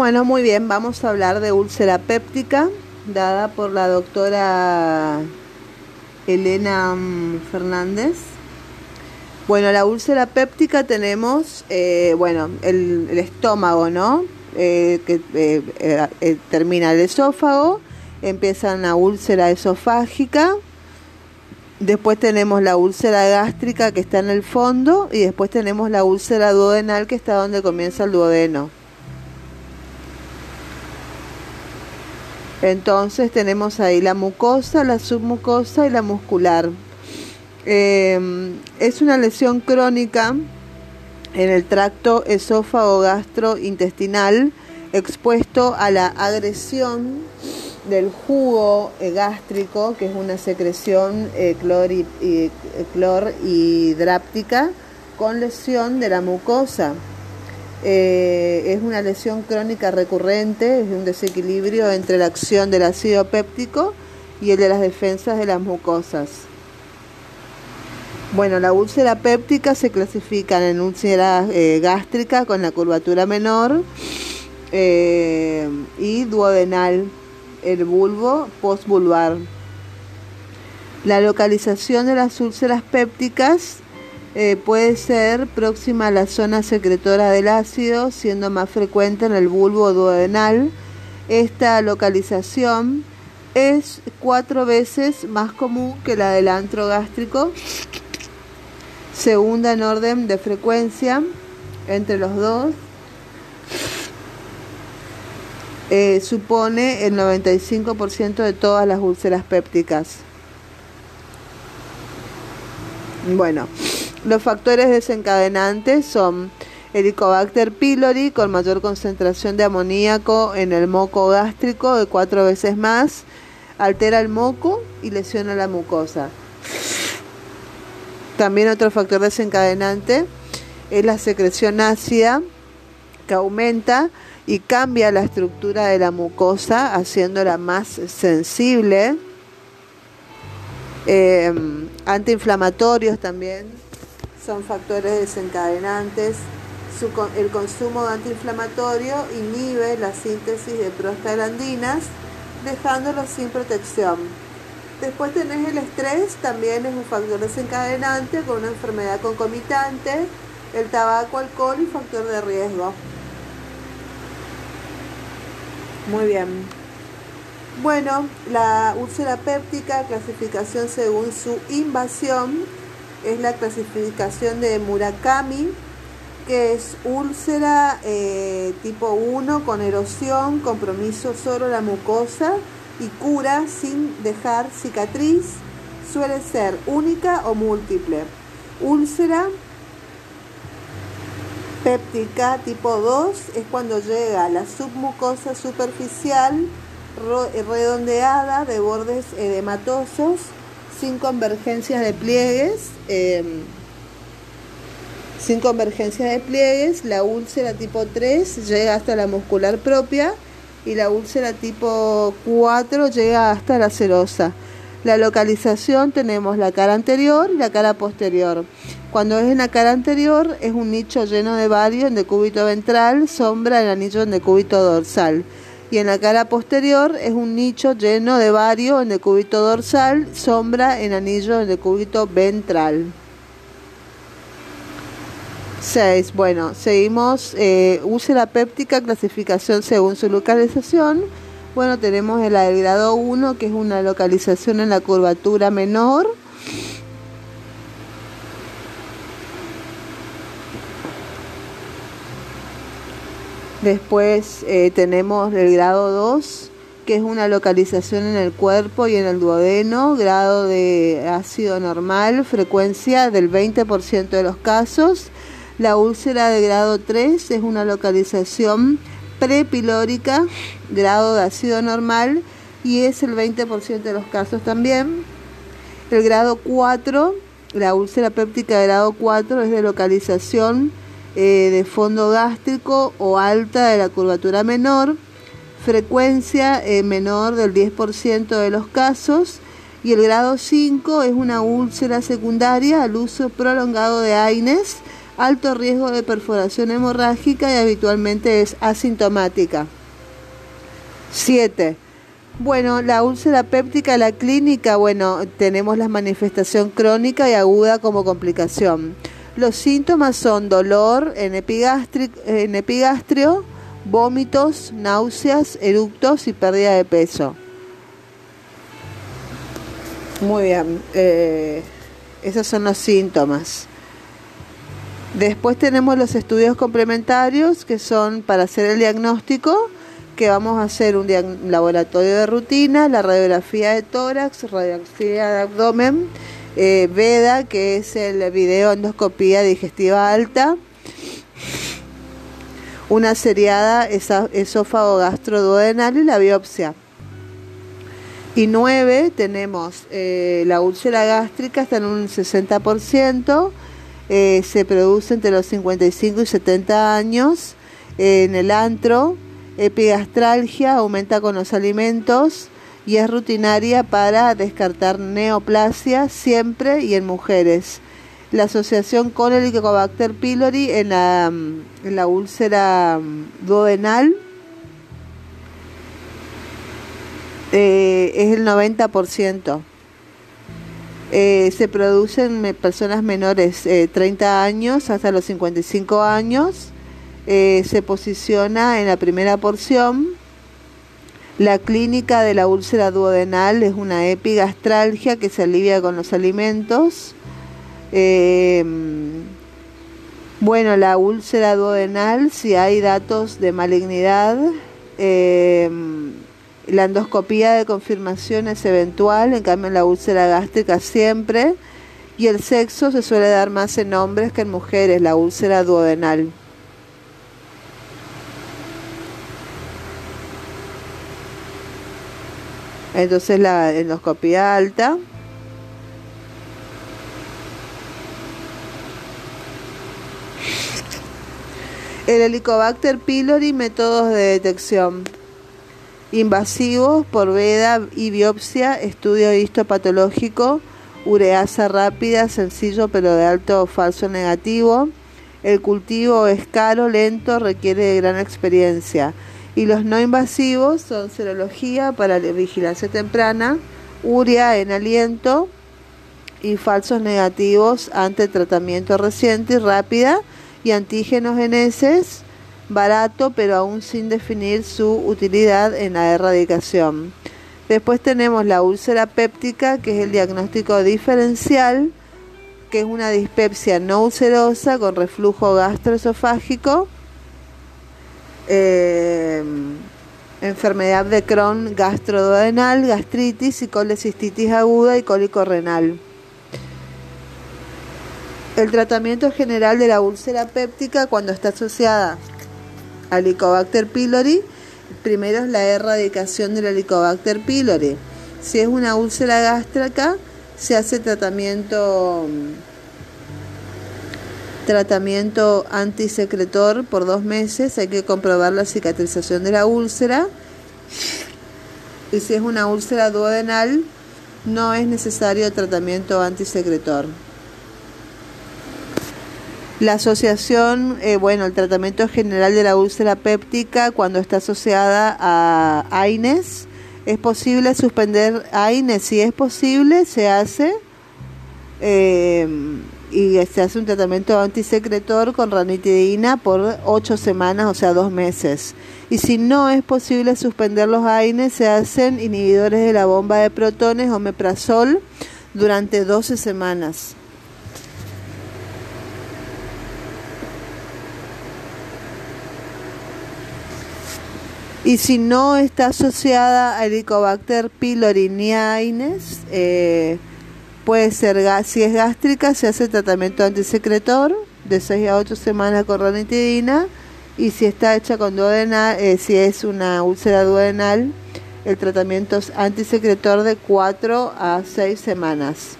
Bueno, muy bien, vamos a hablar de úlcera péptica, dada por la doctora Elena mm, Fernández. Bueno, la úlcera péptica tenemos, eh, bueno, el, estómago, ¿no? Eh, que eh, termina el esófago, empieza una úlcera esofágica, después tenemos la úlcera gástrica que está en el fondo y después tenemos la úlcera duodenal que está donde comienza el duodeno. Entonces tenemos ahí la mucosa, la submucosa y la muscular. Em, es una lesión crónica en el tracto esófago gastrointestinal expuesto a la agresión del jugo eh, gástrico, que es una secreción eh, clor, y, y, clor hidráptica, con lesión de la mucosa. Eh, es una lesión crónica recurrente, es un desequilibrio entre la acción del ácido péptico y el de las defensas de las mucosas. Bueno, la úlcera péptica se clasifica en úlcera eh, gástrica con la curvatura menor eh, y duodenal, el bulbo postvulvar. La localización de las úlceras pépticas eh, puede ser próxima a la zona secretora del ácido, siendo más frecuente en el bulbo duodenal. Esta localización es cuatro veces más común que la del antro gástrico, segunda en orden de frecuencia entre los dos. Eh, supone el 95% de todas las úlceras pépticas. Bueno, los factores desencadenantes son Helicobacter pylori con mayor concentración de amoníaco en el moco gástrico de cuatro veces más, altera el moco y lesiona la mucosa. También otro factor desencadenante es la secreción ácida que aumenta y cambia la estructura de la mucosa haciéndola más sensible. Eh, antiinflamatorios también son factores desencadenantes. el consumo de antiinflamatorio inhibe la síntesis de prostaglandinas, dejándolo sin protección. Después tenés el estrés, también es un factor desencadenante con una enfermedad concomitante, el tabaco, alcohol y factor de riesgo. Muy bien. Bueno, la úlcera péptica, clasificación según su invasión es la clasificación de Murakami, que es úlcera eh, tipo 1 con erosión, compromiso solo la mucosa y cura sin dejar cicatriz. Suele ser única o múltiple. Úlcera péptica tipo 2 es cuando llega la submucosa superficial redondeada de bordes edematosos sin convergencias de pliegues, em, sin convergencias de pliegues, la úlcera tipo 3 llega hasta la muscular propia y la úlcera tipo 4 llega hasta la serosa. La localización tenemos la cara anterior y la cara posterior. Cuando es en la cara anterior es un nicho lleno de vario en decúbito ventral, sombra el anillo en decúbito dorsal y en la cara posterior es un nicho lleno de vario en decúbito dorsal, sombra en anillo en decúbito ventral. 6. Bueno, seguimos. Eh, úlcera péptica, clasificación según su localización. Bueno, tenemos el grado 1, que es una localización en la curvatura menor. Después eh, tenemos el grado 2, que es una localización en el cuerpo y en el duodeno, grado de ácido normal, frecuencia del 20% de los casos. La úlcera de grado 3 es una localización prepilórica, grado de ácido normal, y es el 20% de los casos también. El grado 4, la úlcera péptica de grado 4 es de localización eh, de fondo gástrico o alta de la curvatura menor, frecuencia eh, menor del 10% de los casos y el grado 5 es una úlcera secundaria al uso prolongado de AINES, alto riesgo de perforación hemorrágica y habitualmente es asintomática. 7. Bueno, la úlcera péptica, la clínica, bueno, tenemos la manifestación crónica y aguda como complicación. Los síntomas son dolor en, en epigastrio, vómitos, náuseas, eructos y pérdida de peso. Muy bien, eh, esos son los síntomas. Después tenemos los estudios complementarios que son para hacer el diagnóstico, que vamos a hacer un laboratorio de rutina, la radiografía de tórax, radiografía de abdomen, eh, VEDA, que es el video endoscopía digestiva alta, una seriada esófago gastroduodenal y la biopsia. Y nueve, tenemos eh, la úlcera gástrica, está en un 60%, eh, se produce entre los 55 y 70 años. en el antro, epigastralgia aumenta con los alimentos y es rutinaria para descartar neoplasia siempre y en mujeres. La asociación con el Helicobacter pylori en la, en la úlcera duodenal eh, es el 90%. Eh, se producen en personas menores eh, 30 años hasta los 55 años. Eh, se posiciona en la primera porción. La clínica de la úlcera duodenal es una epigastralgia que se alivia con los alimentos. Eh, bueno, la úlcera duodenal, si hay datos de malignidad, la endoscopía de confirmación es eventual, en cambio la úlcera gástrica siempre. Y el sexo se suele dar más en hombres que en mujeres, la úlcera duodenal. Entonces la endoscopía alta. El Helicobacter pylori, métodos de detección invasivos por veda y biopsia, estudio histopatológico, ureasa rápida, sencillo pero de alto falso negativo. El cultivo es caro, lento, requiere de gran experiencia. Y los no invasivos son serología para la vigilancia temprana, urea en aliento y falsos negativos ante tratamiento reciente y rápida y antígenos geneses barato, pero aún sin definir su utilidad en la erradicación. Después tenemos la úlcera péptica, que es el diagnóstico diferencial, que es una dispepsia no ulcerosa con reflujo gastroesofágico, eh, enfermedad de Crohn gastroduodenal, gastritis y colecistitis aguda y cólico renal. El tratamiento general de la úlcera péptica cuando está asociada Helicobacter pylori, primero es la erradicación del Helicobacter pylori. Si es una úlcera gástrica, se hace tratamiento tratamiento antisecretor por dos meses, hay que comprobar la cicatrización de la úlcera. Y si es una úlcera duodenal, no es necesario tratamiento antisecretor. La asociación, eh, bueno, el tratamiento general de la úlcera péptica cuando está asociada a AINES, es posible suspender AINES, si es posible se hace eh, y se hace un tratamiento antisecretor con ranitidina por ocho semanas, o sea, dos meses. Y si no es posible suspender los AINES, se hacen inhibidores de la bomba de protones o meprazol durante 12 semanas. Y si no está asociada a Helicobacter pylori ni AINES, eh, puede ser, si es gástrica, se hace tratamiento antisecretor de 6 a 8 semanas con ranitidina. Y si está hecha con duodenal, eh, si es una úlcera duodenal, el tratamiento es antisecretor de 4 a 6 semanas.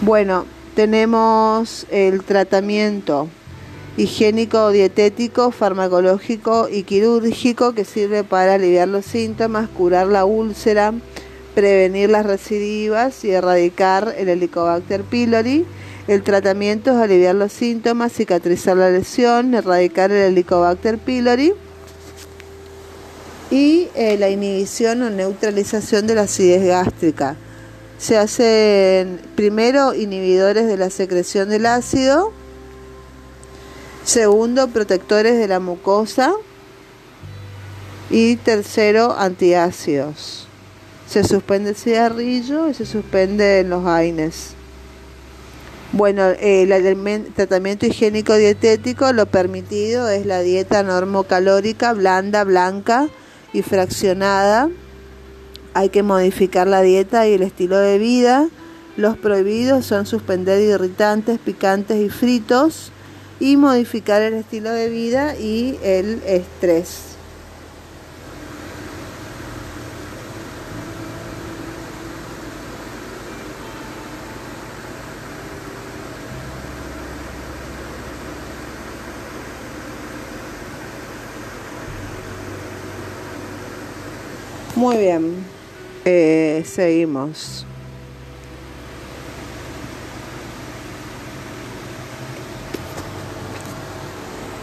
Bueno, tenemos el tratamiento higiénico, dietético, farmacológico y quirúrgico que sirve para aliviar los síntomas, curar la úlcera, prevenir las recidivas y erradicar el Helicobacter pylori. El tratamiento es aliviar los síntomas, cicatrizar la lesión, erradicar el Helicobacter pylori y eh, la inhibición o neutralización de la acidez gástrica. Se hacen primero inhibidores de la secreción del ácido, segundo protectores de la mucosa y tercero antiácidos. Se suspende el cigarrillo y se suspenden los AINES. Bueno, el tratamiento higiénico dietético, lo permitido es la dieta normocalórica, blanda, blanca y fraccionada. Hay que modificar la dieta y el estilo de vida. Los prohibidos son suspender irritantes, picantes y fritos y modificar el estilo de vida y el estrés. Muy bien, eh, seguimos.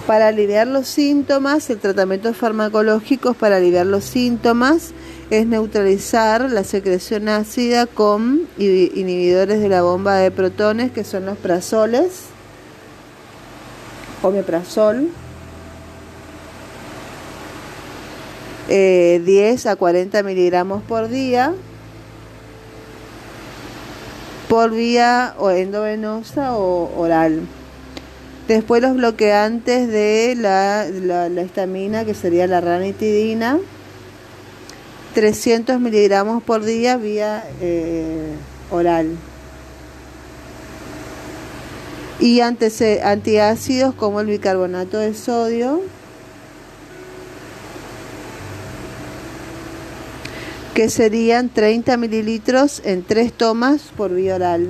Para aliviar los síntomas, el tratamiento farmacológico para aliviar los síntomas es neutralizar la secreción ácida con inhibidores de la bomba de protones, que son los prazoles, omeprazol, 10 eh, a 40 miligramos por día por vía o endovenosa o oral. Después los bloqueantes de la, la, estamina, que sería la ranitidina, 300 miligramos por día vía eh, oral. Y antiácidos como el bicarbonato de sodio, que serían 30 mililitros en tres tomas por vía oral.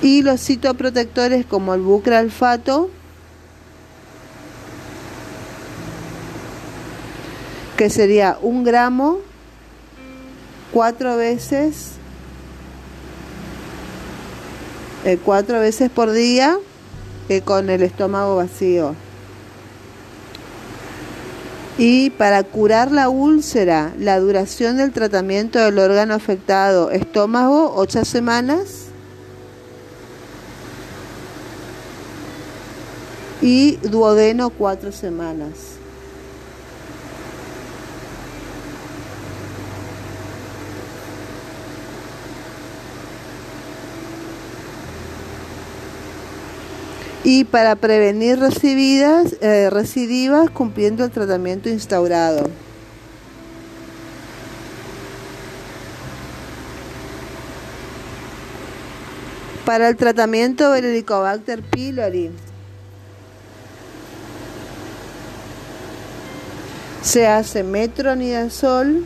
Y los citoprotectores como el bucralfato, que sería un gramo cuatro veces eh, cuatro veces por día eh, con el estómago vacío. Y para curar la úlcera, la duración del tratamiento del órgano afectado, estómago, 8 semanas. Y duodeno, 4 semanas. Y para prevenir recidivas, eh, recidivas cumpliendo el tratamiento instaurado. Para el tratamiento del Helicobacter pylori se hace metronidazol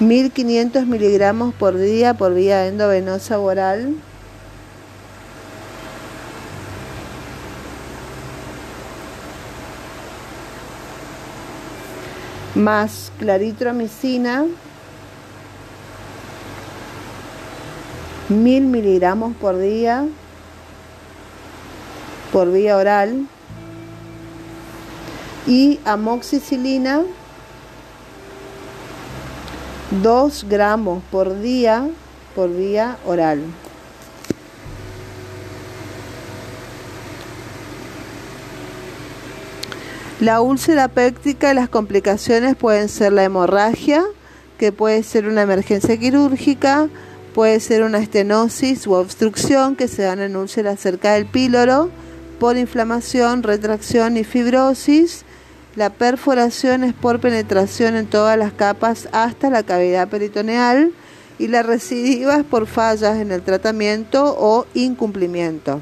1500 miligramos por día por vía endovenosa oral más claritromicina, mil miligramos por día por vía oral y amoxicilina 2 gramos por día por vía oral. La úlcera péptica, las complicaciones pueden ser la hemorragia, que puede ser una emergencia quirúrgica, puede ser una estenosis u obstrucción que se dan en úlceras cerca del píloro, por inflamación, retracción y fibrosis. La perforación es por penetración en todas las capas hasta la cavidad peritoneal y la recidiva es por fallas en el tratamiento o incumplimiento.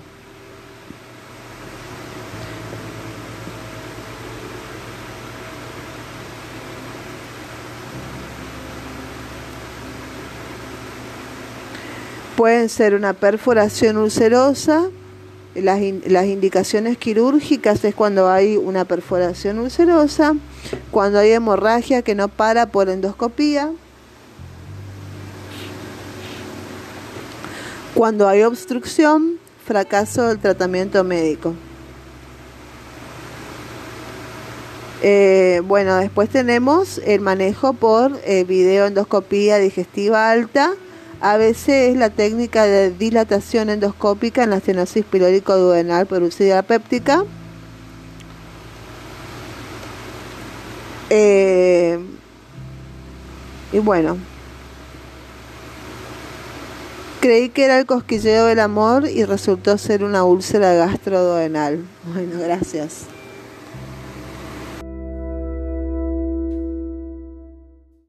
pueden ser una perforación ulcerosa, las, las, indicaciones quirúrgicas es cuando hay una perforación ulcerosa, cuando hay hemorragia que no para por endoscopía, cuando hay obstrucción, fracaso del tratamiento médico. Eh, bueno, después tenemos el manejo por eh, videoendoscopía digestiva alta ABC es la técnica de dilatación endoscópica en la estenosis pilórico duodenal por úlcera péptica. Eh, y bueno, creí que era el cosquilleo del amor y resultó ser una úlcera gastroduodenal. Bueno, gracias.